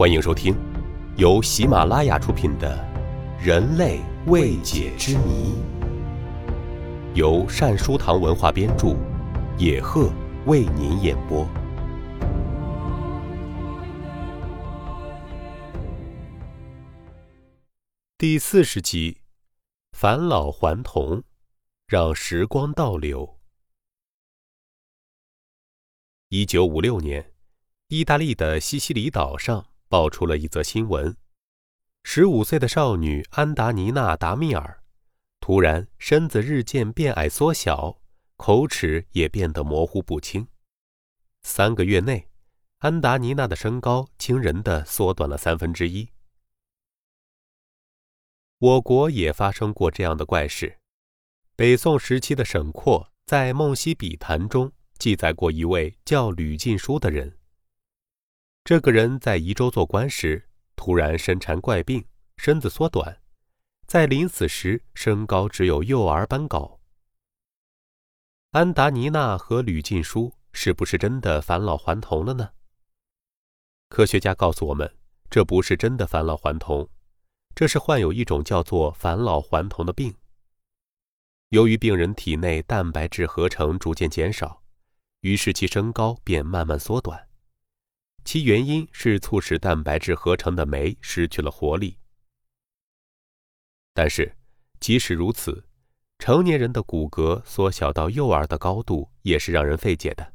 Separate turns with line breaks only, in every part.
欢迎收听，由喜马拉雅出品的《人类未解之谜》，由善书堂文化编著，野鹤为您演播。第四十集：返老还童，让时光倒流。一九五六年，意大利的西西里岛上。爆出了一则新闻：十五岁的少女安达尼娜·达米尔突然身子日渐变矮缩小，口齿也变得模糊不清。三个月内，安达尼娜的身高惊人的缩短了三分之一。我国也发生过这样的怪事。北宋时期的沈括在《梦溪笔谈》中记载过一位叫吕进书的人。这个人在宜州做官时，突然身缠怪病，身子缩短，在临死时身高只有幼儿般高。安达尼娜和吕进书是不是真的返老还童了呢？科学家告诉我们，这不是真的返老还童，这是患有一种叫做返老还童的病。由于病人体内蛋白质合成逐渐减少，于是其身高便慢慢缩短。其原因是促使蛋白质合成的酶失去了活力。但是，即使如此，成年人的骨骼缩小到幼儿的高度也是让人费解的。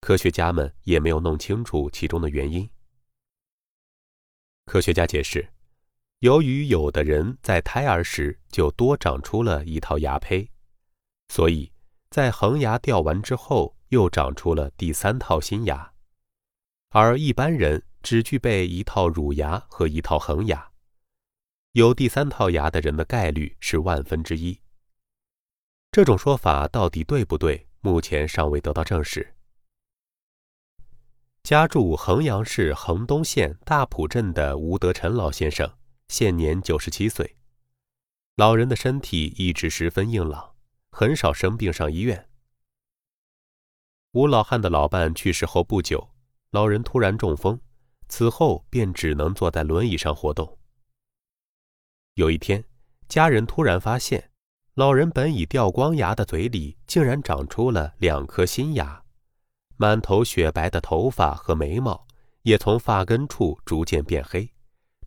科学家们也没有弄清楚其中的原因。科学家解释，由于有的人在胎儿时就多长出了一套牙胚，所以在恒牙掉完之后又长出了第三套新牙。而一般人只具备一套乳牙和一套恒牙，有第三套牙的人的概率是万分之一。这种说法到底对不对？目前尚未得到证实。家住衡阳市衡东县大埔镇的吴德臣老先生，现年九十七岁。老人的身体一直十分硬朗，很少生病上医院。吴老汉的老伴去世后不久。老人突然中风，此后便只能坐在轮椅上活动。有一天，家人突然发现，老人本已掉光牙的嘴里竟然长出了两颗新牙，满头雪白的头发和眉毛也从发根处逐渐变黑，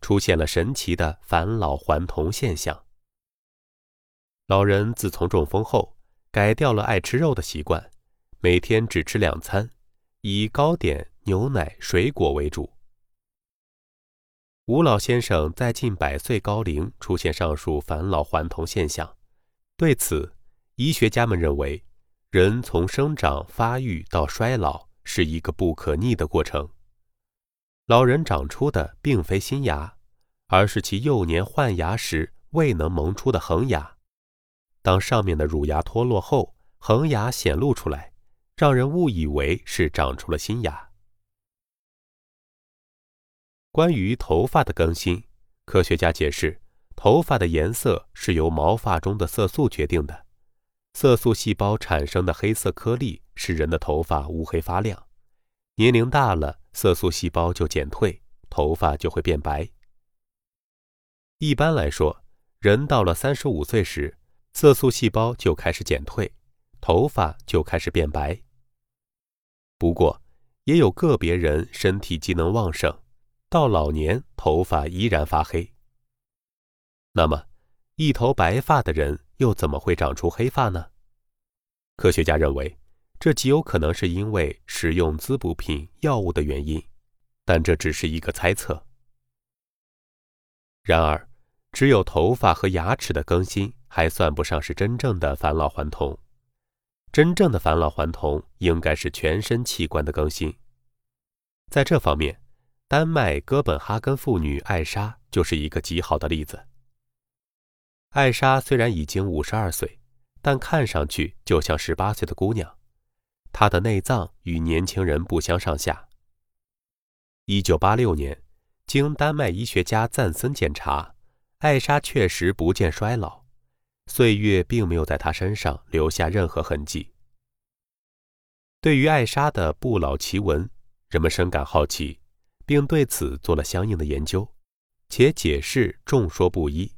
出现了神奇的返老还童现象。老人自从中风后，改掉了爱吃肉的习惯，每天只吃两餐，以糕点。牛奶、水果为主。吴老先生在近百岁高龄出现上述返老还童现象，对此，医学家们认为，人从生长发育到衰老是一个不可逆的过程。老人长出的并非新牙，而是其幼年换牙时未能萌出的恒牙。当上面的乳牙脱落后，恒牙显露出来，让人误以为是长出了新牙。关于头发的更新，科学家解释，头发的颜色是由毛发中的色素决定的。色素细胞产生的黑色颗粒使人的头发乌黑发亮。年龄大了，色素细胞就减退，头发就会变白。一般来说，人到了三十五岁时，色素细胞就开始减退，头发就开始变白。不过，也有个别人身体机能旺盛。到老年，头发依然发黑。那么，一头白发的人又怎么会长出黑发呢？科学家认为，这极有可能是因为使用滋补品、药物的原因，但这只是一个猜测。然而，只有头发和牙齿的更新还算不上是真正的返老还童。真正的返老还童应该是全身器官的更新。在这方面，丹麦哥本哈根妇女艾莎就是一个极好的例子。艾莎虽然已经五十二岁，但看上去就像十八岁的姑娘。她的内脏与年轻人不相上下。一九八六年，经丹麦医学家赞森检查，艾莎确实不见衰老，岁月并没有在她身上留下任何痕迹。对于艾莎的不老奇闻，人们深感好奇。并对此做了相应的研究，且解释众说不一。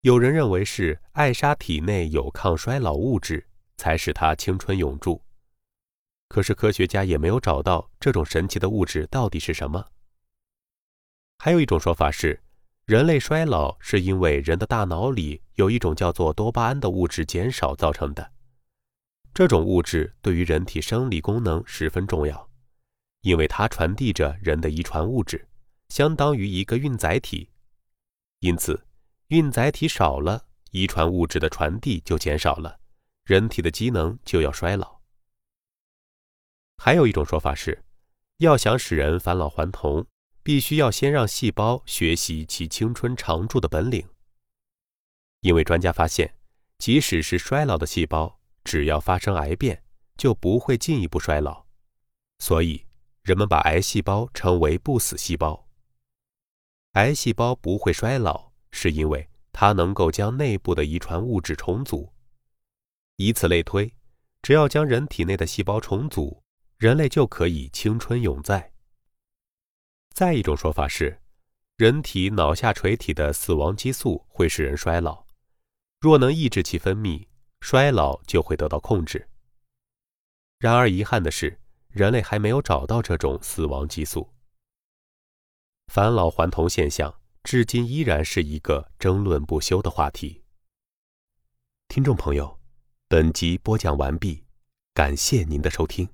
有人认为是艾莎体内有抗衰老物质，才使她青春永驻。可是科学家也没有找到这种神奇的物质到底是什么。还有一种说法是，人类衰老是因为人的大脑里有一种叫做多巴胺的物质减少造成的。这种物质对于人体生理功能十分重要，因为它传递着人的遗传物质，相当于一个运载体。因此。运载体少了，遗传物质的传递就减少了，人体的机能就要衰老。还有一种说法是，要想使人返老还童，必须要先让细胞学习其青春常驻的本领。因为专家发现，即使是衰老的细胞，只要发生癌变，就不会进一步衰老，所以人们把癌细胞称为不死细胞。癌细胞不会衰老。是因为它能够将内部的遗传物质重组，以此类推，只要将人体内的细胞重组，人类就可以青春永在。再一种说法是，人体脑下垂体的死亡激素会使人衰老，若能抑制其分泌，衰老就会得到控制。然而遗憾的是，人类还没有找到这种死亡激素。返老还童现象。至今依然是一个争论不休的话题。听众朋友，本集播讲完毕，感谢您的收听。